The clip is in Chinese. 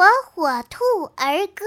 火火兔儿歌。